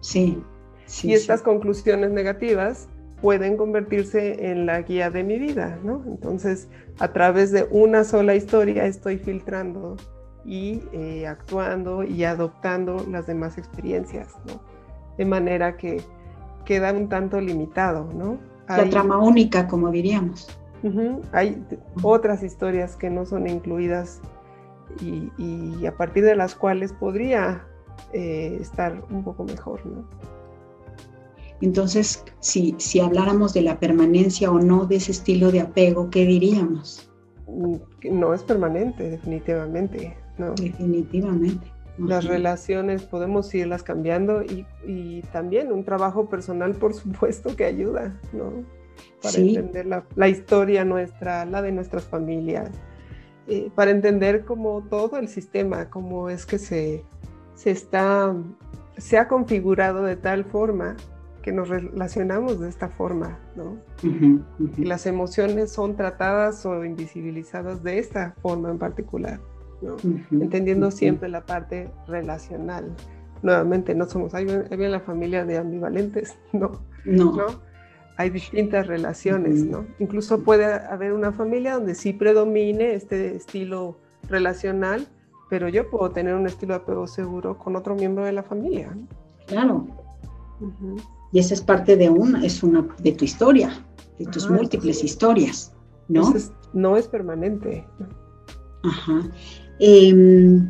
sí. y estas conclusiones negativas pueden convertirse en la guía de mi vida, ¿no? Entonces, a través de una sola historia estoy filtrando y eh, actuando y adoptando las demás experiencias, ¿no? De manera que queda un tanto limitado, ¿no? La trama única, como diríamos. hay otras historias que no son incluidas y, a partir de las cuales podría eh, estar un poco mejor, ¿no? Entonces, si, si habláramos de la permanencia o no de ese estilo de apego, ¿qué diríamos? Mm, no es permanente, definitivamente. No. Definitivamente. Las relaciones podemos irlas cambiando y, también un trabajo personal, por supuesto, que ayuda, ¿no? Para entender la, historia nuestra, la de nuestras familias, eh, para entender cómo todo el sistema, cómo es que se, se está, se ha configurado de tal forma nos relacionamos de esta forma, ¿no? Y las emociones son tratadas o invisibilizadas de esta forma en particular, ¿no? Entendiendo siempre la parte relacional. Nuevamente, no somos, hay bien la familia de ambivalentes, no, no. Hay distintas relaciones, ¿no? Incluso puede haber una familia donde sí predomine este estilo relacional, pero yo puedo tener un estilo de apego seguro con otro miembro de la familia. Claro. Y esa es parte de una, es una de tu historia, de tus múltiples historias, ¿no? no es permanente. Ajá. Em,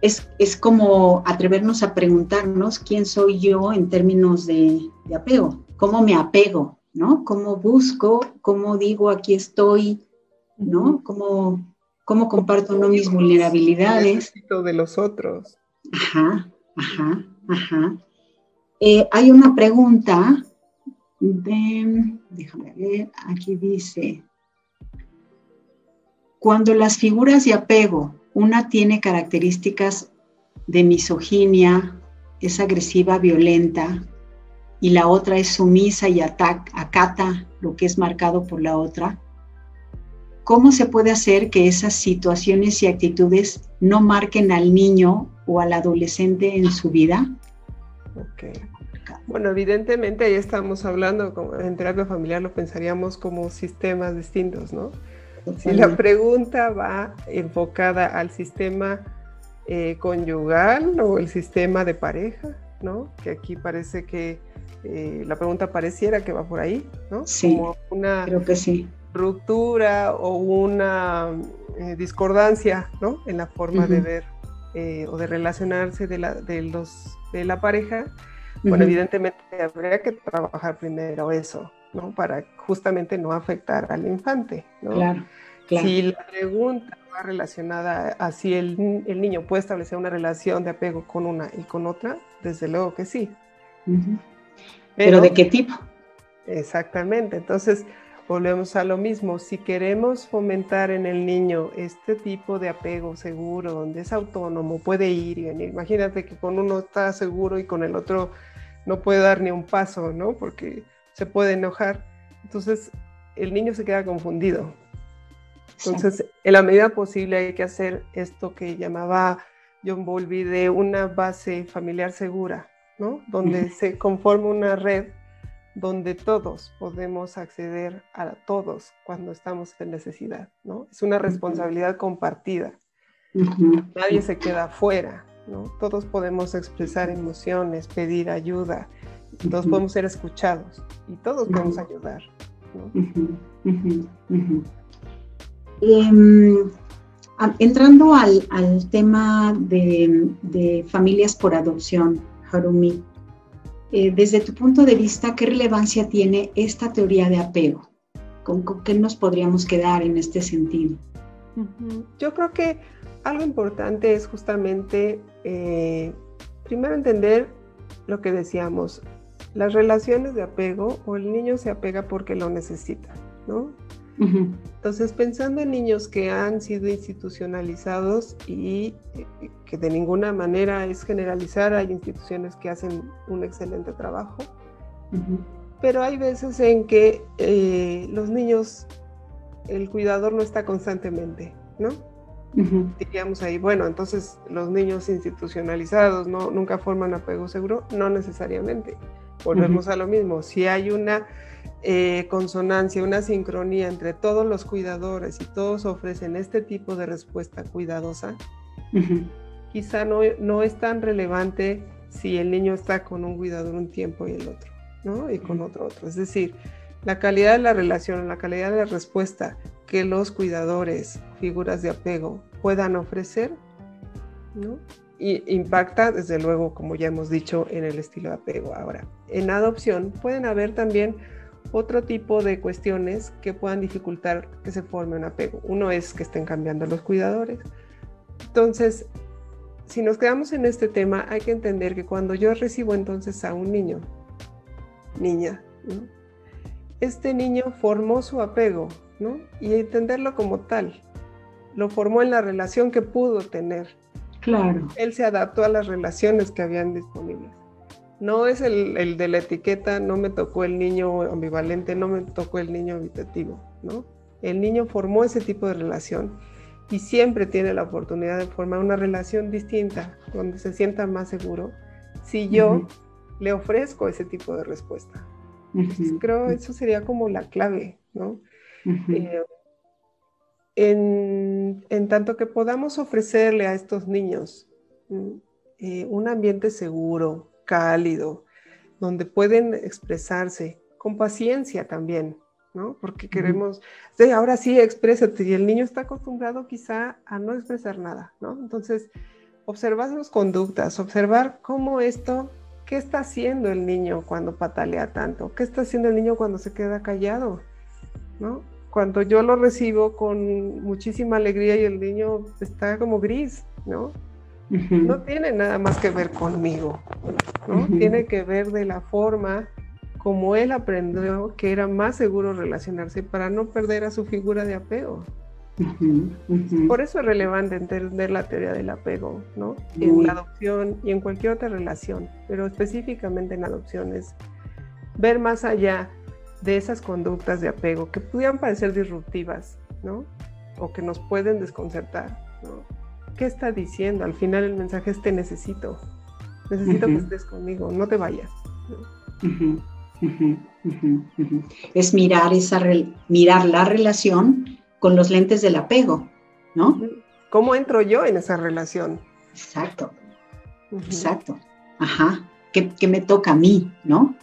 es, como atrevernos a preguntarnos quién soy yo en términos de, apego, cómo me apego, ¿no? Cómo busco, cómo digo aquí estoy, ¿no? Cómo, cómo comparto no mis vulnerabilidades. de los otros. Ajá, ajá, ajá. Eh, hay una pregunta de, déjame ver, aquí dice, cuando las figuras de apego, una tiene características de misoginia, es agresiva, violenta, y la otra es sumisa y acata lo que es marcado por la otra, ¿cómo se puede hacer que esas situaciones y actitudes no marquen al niño o al adolescente en su vida? Bueno, evidentemente ahí estamos hablando, en terapia familiar lo pensaríamos como sistemas distintos, ¿no? Si la pregunta va enfocada al sistema eh, conyugal o el sistema de pareja, ¿no? Que aquí parece que eh, la pregunta pareciera que va por ahí, ¿no? Sí, como una creo que sí. ruptura o una eh, discordancia, ¿no? En la forma de ver o de relacionarse de, la, de los de la pareja, bueno, evidentemente habría que trabajar primero eso, ¿no? Para justamente no afectar al infante, ¿no? Claro. Si la pregunta va relacionada a si el, niño puede establecer una relación de apego con una y con otra, desde luego que sí. Pero, ¿de qué tipo? Exactamente. Entonces, volvemos a lo mismo. Si queremos fomentar en el niño este tipo de apego seguro, donde es autónomo, puede ir y venir. Imagínate que con uno está seguro y con el otro no puede dar ni un paso, ¿no? Porque se puede enojar. Entonces, el niño se queda confundido. Entonces, en la medida posible hay que hacer esto que llamaba John Bowlby de una base familiar segura, ¿no? Donde se conforma una red donde todos podemos acceder a todos cuando estamos en necesidad, ¿no? Es una responsabilidad compartida. Nadie se queda afuera, ¿no? Todos podemos expresar emociones, pedir ayuda, todos podemos ser escuchados y todos podemos ayudar, Em, entrando al, tema de, familias por adopción, Harumi, eh, desde tu punto de vista, ¿qué relevancia tiene esta teoría de apego? ¿Con, qué nos podríamos quedar en este sentido? Yo creo que algo importante es justamente, eh, primero entender lo que decíamos, las relaciones de apego o el niño se apega porque lo necesita, ¿no? Entonces, pensando en niños que han sido institucionalizados y eh, que de ninguna manera es generalizar, hay instituciones que hacen un excelente trabajo, pero hay veces en que eh, los niños, el cuidador no está constantemente, ¿no? Diríamos ahí, bueno, entonces los niños institucionalizados no, nunca forman apego seguro, no necesariamente. Volvemos a lo mismo, si hay una eh, consonancia, una sincronía entre todos los cuidadores y todos ofrecen este tipo de respuesta cuidadosa, quizá no, no, es tan relevante si el niño está con un cuidador un tiempo y el otro, ¿no? Y con otro otro. Es decir, la calidad de la relación, la calidad de la respuesta que los cuidadores, figuras de apego, puedan ofrecer, ¿no? Y impacta, desde luego, como ya hemos dicho, en el estilo de apego. Ahora, en adopción pueden haber también otro tipo de cuestiones que puedan dificultar que se forme un apego. Uno es que estén cambiando los cuidadores. Entonces, si nos quedamos en este tema, hay que entender que cuando yo recibo entonces a un niño, niña, este niño formó su apego, ¿no? Y entenderlo como tal. Lo formó en la relación que pudo tener. Claro. Él se adaptó a las relaciones que habían disponibles. No es el, de la etiqueta, no me tocó el niño ambivalente, no me tocó el niño habitativo, ¿no? El niño formó ese tipo de relación y siempre tiene la oportunidad de formar una relación distinta, donde se sienta más seguro, si yo le ofrezco ese tipo de respuesta. creo eso sería como la clave, ¿no? Eh, en, tanto que podamos ofrecerle a estos niños eh, un ambiente seguro, cálido, donde pueden expresarse con paciencia también, ¿no? Porque queremos, sí, ahora sí, exprésate, y el niño está acostumbrado quizá a no expresar nada, ¿no? Entonces, observar sus conductas, observar cómo esto, qué está haciendo el niño cuando patalea tanto, qué está haciendo el niño cuando se queda callado, ¿no? Cuando yo lo recibo con muchísima alegría y el niño está como gris, ¿no? No tiene nada más que ver conmigo, ¿no? Tiene que ver de la forma como él aprendió que era más seguro relacionarse para no perder a su figura de apego. Por eso es relevante entender la teoría del apego, ¿no? En la adopción y en cualquier otra relación, pero específicamente en adopciones, ver más allá de esas conductas de apego que pudieran parecer disruptivas, ¿no? O que nos pueden desconcertar, ¿no? ¿Qué está diciendo? Al final el mensaje es te necesito. Necesito que estés conmigo, no te vayas. Es mirar, esa mirar la relación con los lentes del apego, ¿no? ¿Cómo entro yo en esa relación? Exacto, exacto. Ajá, ¿Qué, me toca a mí, ¿no?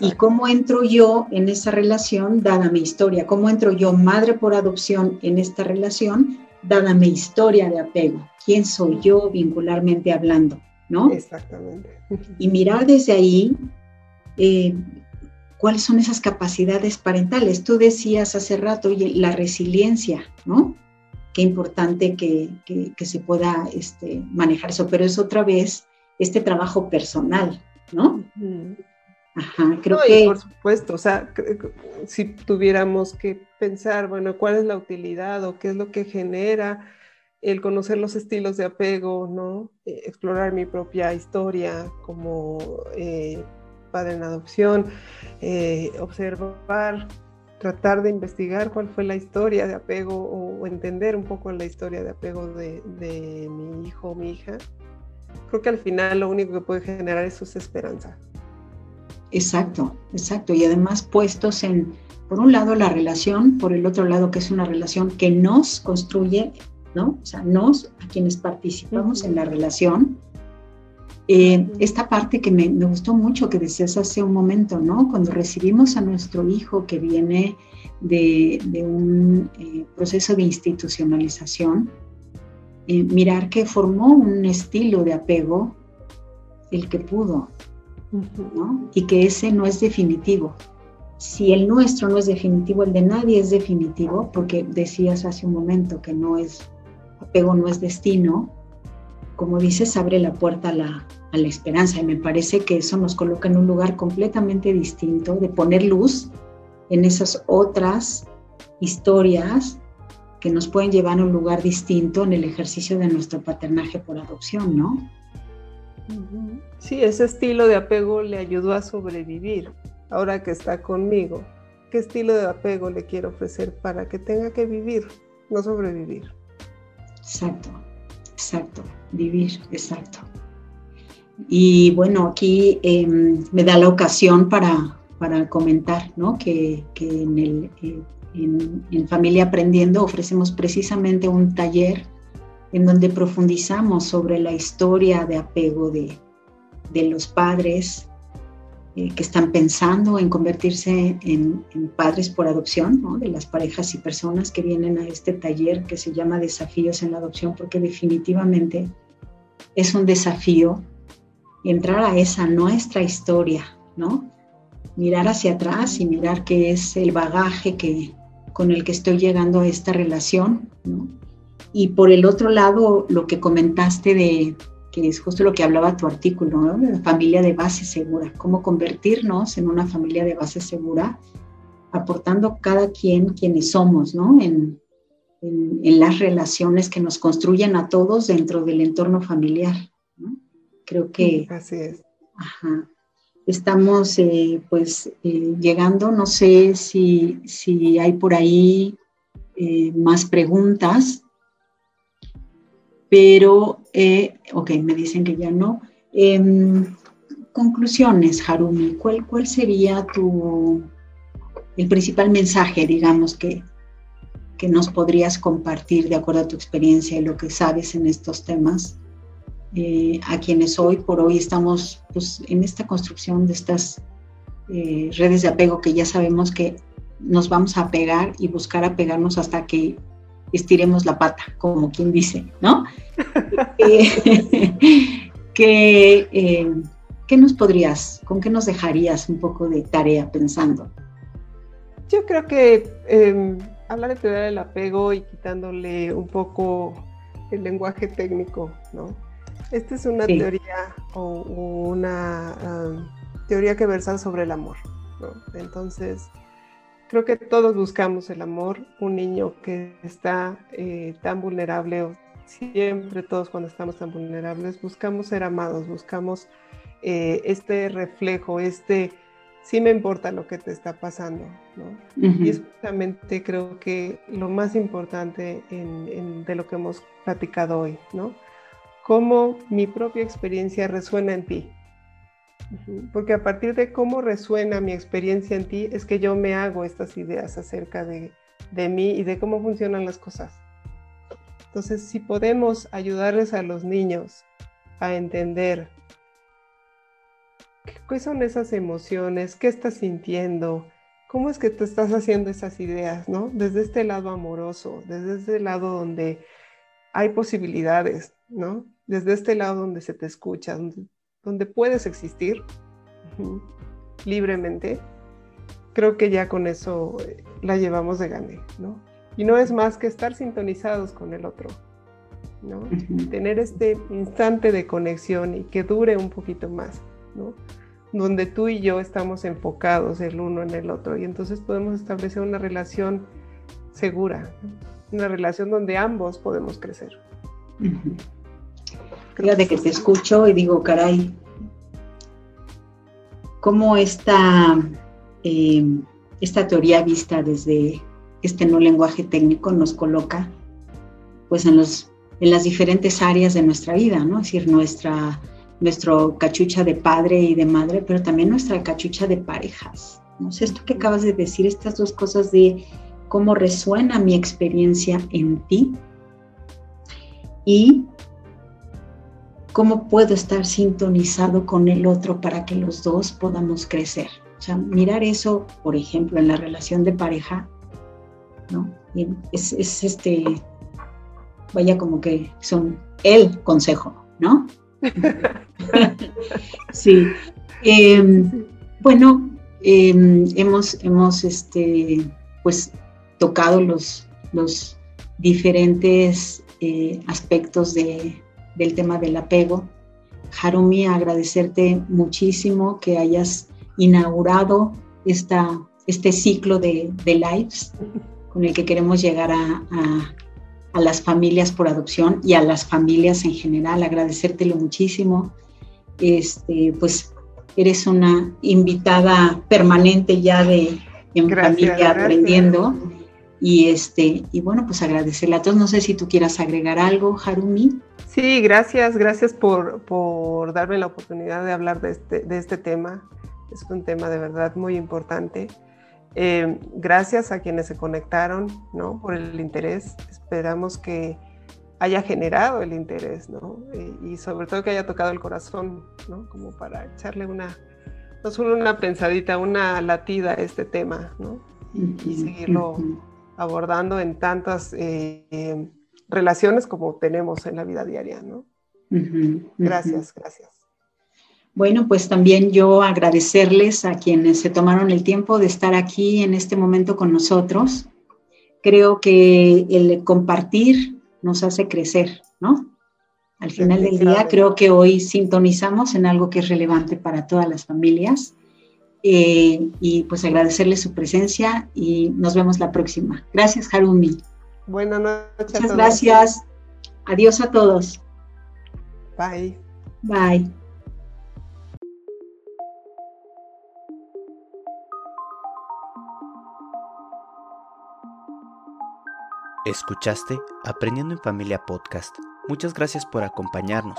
Y cómo entro yo en esa relación, dada mi historia, cómo entro yo, madre por adopción, en esta relación, dada mi historia de apego, quién soy yo vincularmente hablando, ¿no? Exactamente. Y mirar desde ahí, eh, cuáles son esas capacidades parentales. Tú decías hace rato, oye, la resiliencia, ¿no? Qué importante que, se pueda este, manejar eso, pero es otra vez este trabajo personal, ¿no? Ajá, creo que... Por supuesto, o sea, si tuviéramos que pensar, bueno, ¿cuál es la utilidad o qué es lo que genera el conocer los estilos de apego, ¿no? Eh, explorar mi propia historia como eh, padre en adopción, eh, observar, tratar de investigar cuál fue la historia de apego o, entender un poco la historia de apego de, de mi hijo o mi hija. Creo que al final lo único que puede generar eso es esperanza. Exacto, exacto. Y además puestos en, por un lado, la relación, por el otro lado, que es una relación que nos construye ¿no? O sea, nos, a quienes participamos en la relación. Eh, esta parte que me, gustó mucho que decías hace un momento, ¿no? Cuando recibimos a nuestro hijo que viene de, un eh, proceso de institucionalización, eh, mirar que formó un estilo de apego el que pudo, ¿no? Y que ese no es definitivo. Si el nuestro no es definitivo, el de nadie es definitivo, porque decías hace un momento que no es apego no es destino, como dices, abre la puerta a la, a la esperanza y me parece que eso nos coloca en un lugar completamente distinto de poner luz en esas otras historias que nos pueden llevar a un lugar distinto en el ejercicio de nuestro paternaje por adopción, ¿no? Sí, ese estilo de apego le ayudó a sobrevivir. Ahora que está conmigo, ¿qué estilo de apego le quiero ofrecer para que tenga que vivir, no sobrevivir? Exacto, exacto, vivir, exacto. Y bueno, aquí em, me da la ocasión para, para comentar ¿no? que, en, el, eh, en, Familia Aprendiendo ofrecemos precisamente un taller en donde profundizamos sobre la historia de apego de, los padres, eh, que están pensando en convertirse en, padres por adopción, de las parejas y personas que vienen a este taller que se llama Desafíos en la Adopción, porque definitivamente es un desafío entrar a esa nuestra historia. Mirar hacia atrás y mirar qué es el bagaje que, con el que estoy llegando a esta relación. Y por el otro lado, lo que comentaste de, que es justo lo que hablaba tu artículo, ¿no? de la familia de base segura, cómo convertirnos en una familia de base segura, aportando cada quien quienes somos, ¿no? En, en, las relaciones que nos construyen a todos dentro del entorno familiar. ¿no? Creo que... Así es. Ajá, estamos eh, pues eh, llegando, no sé si, si hay por ahí eh, más preguntas pero, eh, ok, me dicen que ya no. Em, conclusiones, Harumi, ¿cuál, ¿cuál sería tu, el principal mensaje, digamos, que, que nos podrías compartir de acuerdo a tu experiencia y lo que sabes en estos temas? Eh, a quienes hoy por hoy estamos pues, en esta construcción de estas eh, redes de apego que ya sabemos que nos vamos a apegar y buscar apegarnos hasta que estiremos la pata, como quien dice, ¿no? Eh, eh, ¿Qué nos podrías, con qué nos dejarías un poco de tarea pensando? Yo creo que em, hablar de teoría del apego y quitándole un poco el lenguaje técnico, ¿no? Esta es una teoría o, una teoría que versa sobre el amor, ¿no? Entonces, Creo que todos buscamos el amor, un niño que está eh, tan vulnerable, o siempre todos cuando estamos tan vulnerables, buscamos ser amados, buscamos eh, este reflejo, este sí me importa lo que te está pasando, ¿no? Y es justamente creo que lo más importante de lo que hemos platicado hoy, ¿no? Cómo mi propia experiencia resuena en ti, porque a partir de cómo resuena mi experiencia en ti es que yo me hago estas ideas acerca de, mí y de cómo funcionan las cosas. Entonces, si podemos ayudarles a los niños a entender qué son esas emociones, qué estás sintiendo, cómo es que te estás haciendo esas ideas, ¿no? Desde este lado amoroso, desde este lado donde hay posibilidades, ¿no? Desde este lado donde se te escucha, donde donde puedes existir libremente, creo que ya con eso eh, la llevamos de gane, ¿no? Y no es más que estar sintonizados con el otro, ¿no? Tener este instante de conexión y que dure un poquito más, ¿no? Donde tú y yo estamos enfocados el uno en el otro y entonces podemos establecer una relación segura, una relación donde ambos podemos crecer. De que te escucho y digo, caray, cómo esta, eh, esta teoría vista desde este no lenguaje técnico nos coloca pues en, los, en las diferentes áreas de nuestra vida, ¿no? Es decir, nuestra nuestro cachucha de padre y de madre, pero también nuestra cachucha de parejas. ¿no? esto que acabas de decir, estas dos cosas de cómo resuena mi experiencia en ti y cómo puedo estar sintonizado con el otro para que los dos podamos crecer. O sea, mirar eso, por ejemplo, en la relación de pareja, ¿no? Es, este, vaya como que son el consejo, ¿no? sí. Em, bueno, em, hemos, hemos este, pues, tocado los, los diferentes eh, aspectos de, del tema del apego. Harumi, agradecerte muchísimo que hayas inaugurado esta, este ciclo de, de lives con el que queremos llegar a, a, las familias por adopción y a las familias en general. Agradecértelo muchísimo. Este, pues eres una invitada permanente ya de en familia aprendiendo. Y este, y bueno, pues agradecerle a todos. No sé si tú quieras agregar algo, Harumi. Sí, gracias, gracias por, por darme la oportunidad de hablar de este, de este tema. Es un tema de verdad muy importante. Eh, gracias a quienes se conectaron, ¿no? Por el interés. Esperamos que haya generado el interés, ¿no? Y, sobre todo que haya tocado el corazón, ¿no? Como para echarle una, no solo una pensadita, una latida a este tema, ¿no? Y, seguirlo abordando en tantas eh, relaciones como tenemos en la vida diaria, ¿no? Gracias, gracias. Bueno, pues también yo agradecerles a quienes se tomaron el tiempo de estar aquí en este momento con nosotros. Creo que el compartir nos hace crecer, ¿no? Al final del día creo que hoy sintonizamos en algo que es relevante para todas las familias. Eh, y pues agradecerles su presencia y nos vemos la próxima. Gracias, Harumi. Buenas noches. Muchas gracias. Adiós a todos. Bye. Bye. Escuchaste Aprendiendo en Familia Podcast. Muchas gracias por acompañarnos.